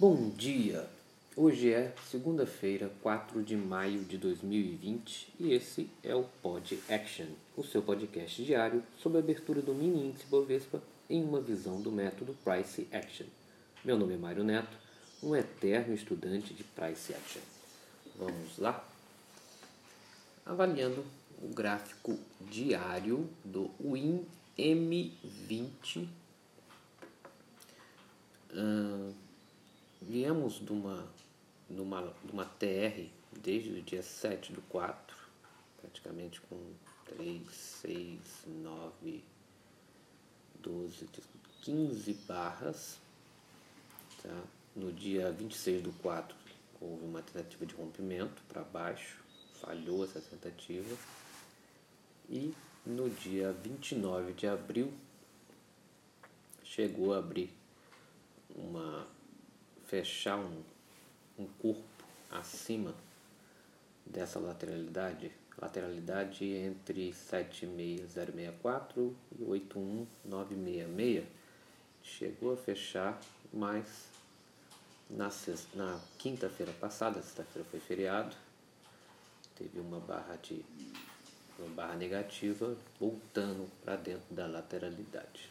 Bom dia! Hoje é segunda-feira, 4 de maio de 2020 e esse é o Pod Action, o seu podcast diário sobre a abertura do mini índice Bovespa em uma visão do método Price Action. Meu nome é Mário Neto, um eterno estudante de Price Action. Vamos lá? Avaliando o gráfico diário do WIN M20. Hum, viemos de uma, de, uma, de uma TR desde o dia 7 do 4, praticamente com 3, 6, 9, 12, 15 barras. Tá? No dia 26 do 4 houve uma tentativa de rompimento para baixo, falhou essa tentativa. E no dia 29 de abril chegou a abrir uma fechar um, um corpo acima dessa lateralidade, lateralidade entre 76064 e 81966, chegou a fechar, mas na, na quinta-feira passada, sexta-feira foi feriado, teve uma barra de uma barra negativa voltando para dentro da lateralidade.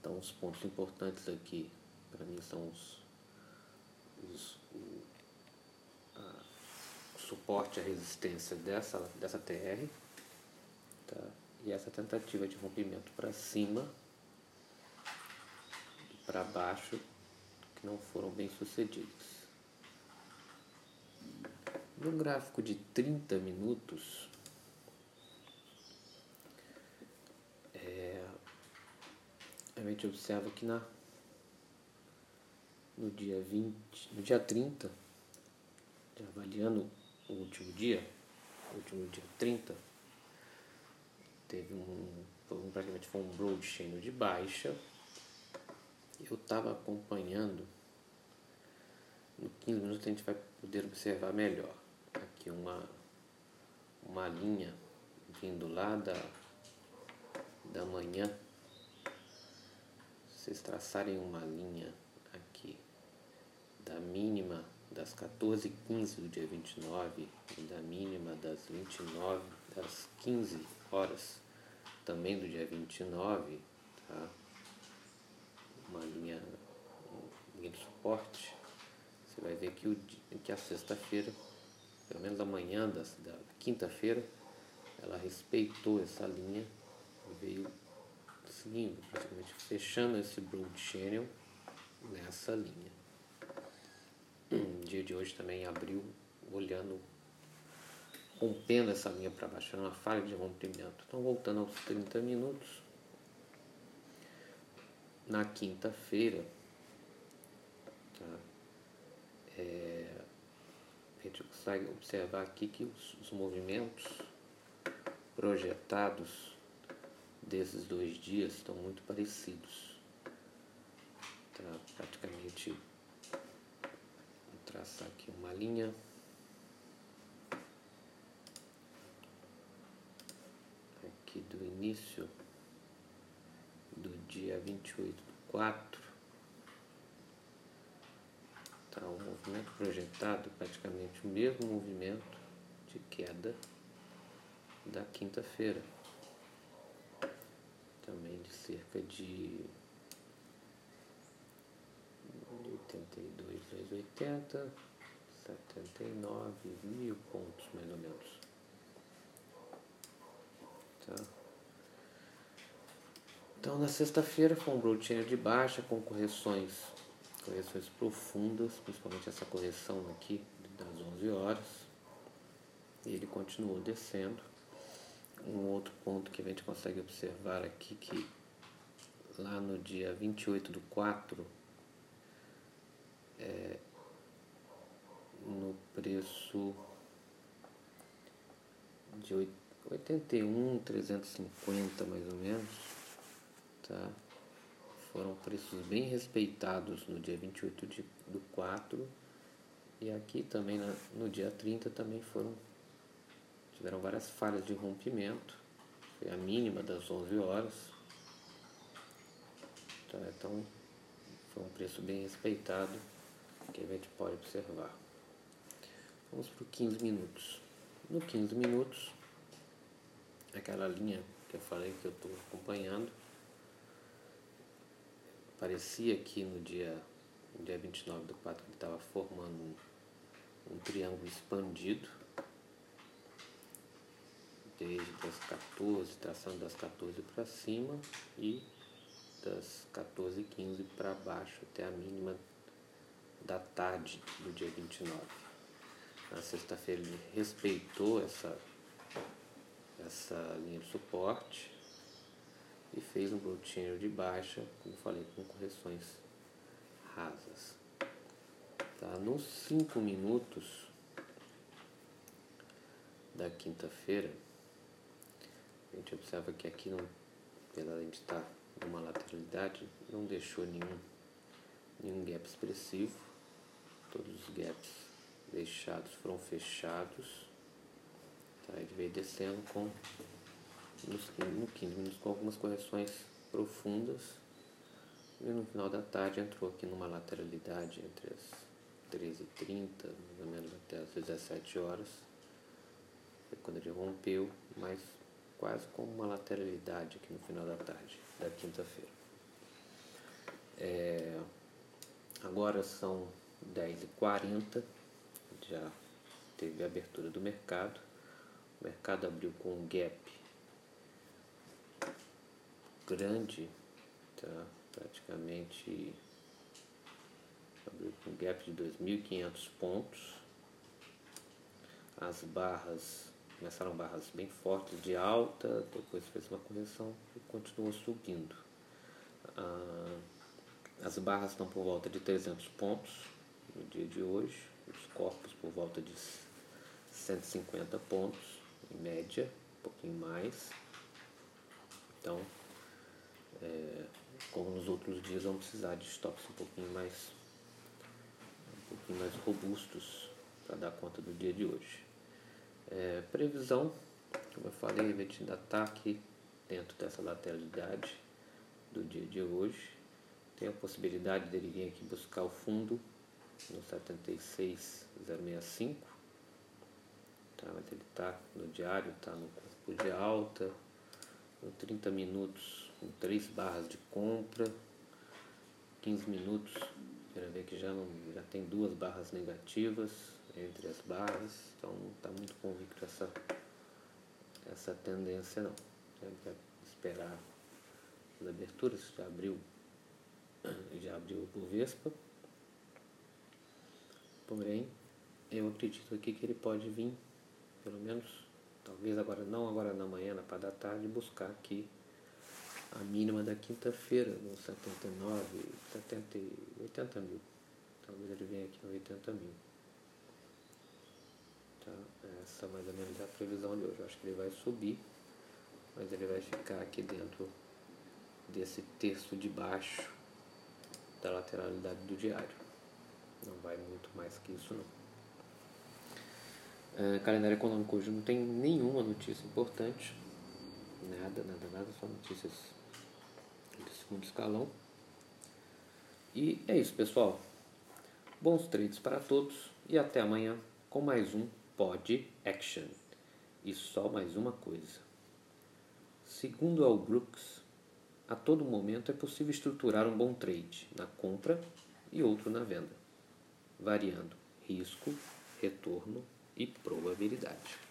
Então os pontos importantes aqui para mim são os, os o, a, o suporte à resistência dessa, dessa TR tá? e essa tentativa de rompimento para cima e para baixo que não foram bem sucedidos. No gráfico de 30 minutos, é, a gente observa que na no dia 20, no dia 30, avaliando o último dia, o último dia 30, teve um, praticamente foi um broad channel de baixa. Eu estava acompanhando, no 15 minutos a gente vai poder observar melhor. Aqui uma, uma linha vindo lá da, da manhã. Vocês traçarem uma linha da mínima das 14h15 do dia 29 e da mínima das 29 das 15 horas também do dia 29, tá? uma linha, linha de suporte, você vai ver que, o, que a sexta-feira, pelo menos amanhã da, da quinta-feira, ela respeitou essa linha e veio seguindo, praticamente fechando esse broad channel nessa linha dia de hoje também abriu olhando, rompendo essa linha para baixo, era uma falha de rompimento. Então, voltando aos 30 minutos, na quinta-feira, tá? é, a gente consegue observar aqui que os, os movimentos projetados desses dois dias estão muito parecidos. Tá? Praticamente traçar aqui uma linha. Aqui do início do dia 28 do 4. Tá, o movimento projetado, praticamente o mesmo movimento de queda da quinta-feira. Também de cerca de 280, 79 mil pontos mais ou menos. Tá? Então na sexta-feira foi um broadchain de baixa com correções, correções profundas, principalmente essa correção aqui das 11 horas. E ele continuou descendo. Um outro ponto que a gente consegue observar aqui que lá no dia 28 do 4 é, preço de 81, 350 mais ou menos, tá? Foram preços bem respeitados no dia 28 de, do 4 e aqui também na, no dia 30 também foram tiveram várias falhas de rompimento, foi a mínima das 11 horas. Tá? Então Foi um preço bem respeitado que a gente pode observar. Vamos o 15 minutos. No 15 minutos, aquela linha que eu falei que eu estou acompanhando, parecia que no dia, no dia 29 do 4 ele estava formando um, um triângulo expandido, desde as 14, traçando das 14 para cima e das 14 e 15 para baixo até a mínima da tarde do dia 29. Na sexta-feira ele respeitou essa, essa linha de suporte e fez um brotinho de baixa, como falei, com correções rasas. Tá? Nos 5 minutos da quinta-feira, a gente observa que aqui, não, apesar de estar numa lateralidade, não deixou nenhum, nenhum gap expressivo. Todos os gaps deixados foram fechados. Tá? Ele veio descendo com no 15 minutos com algumas correções profundas. E no final da tarde entrou aqui numa lateralidade entre as 13h30, mais ou menos até as 17 horas. Foi quando ele rompeu, mas quase com uma lateralidade aqui no final da tarde, da quinta-feira. É, agora são 10h40, já teve a abertura do mercado. O mercado abriu com um gap grande, tá? praticamente abriu com um gap de 2.500 pontos. As barras começaram barras bem fortes de alta, depois fez uma correção e continuou subindo. Ah, as barras estão por volta de 300 pontos no dia de hoje, os corpos por volta de 150 pontos em média, um pouquinho mais. Então, é, como nos outros dias, vamos precisar de stops um pouquinho mais, um pouquinho mais robustos para dar conta do dia de hoje. É, previsão, como eu falei, a gente ainda está aqui dentro dessa lateralidade do dia de hoje. Tem a possibilidade dele vir aqui buscar o fundo no 76065. Tá, mas ele está no diário, está no corpo de alta, no 30 minutos com 3 barras de compra, 15 minutos, quero ver que já, não, já tem duas barras negativas, entre as barras, então não está muito convicto essa, essa tendência não. Que esperar as aberturas, já abriu, já abriu o Bovespa, porém eu acredito aqui que ele pode vir, pelo menos, talvez agora não agora na manhã, na parte da tarde, buscar aqui a mínima da quinta-feira, no 79, 70, 80 mil. Talvez ele venha aqui no 80 mil. Tá? Essa mais ou menos é a previsão de hoje. Eu acho que ele vai subir, mas ele vai ficar aqui dentro desse terço de baixo da lateralidade do diário. Não vai muito mais que isso não. É, calendário econômico hoje não tem nenhuma notícia importante. Nada, nada, nada, só notícias de segundo escalão. E é isso, pessoal. Bons trades para todos e até amanhã com mais um Pod Action. E só mais uma coisa. Segundo Al Brooks, a todo momento é possível estruturar um bom trade na compra e outro na venda, variando risco, retorno e probabilidade.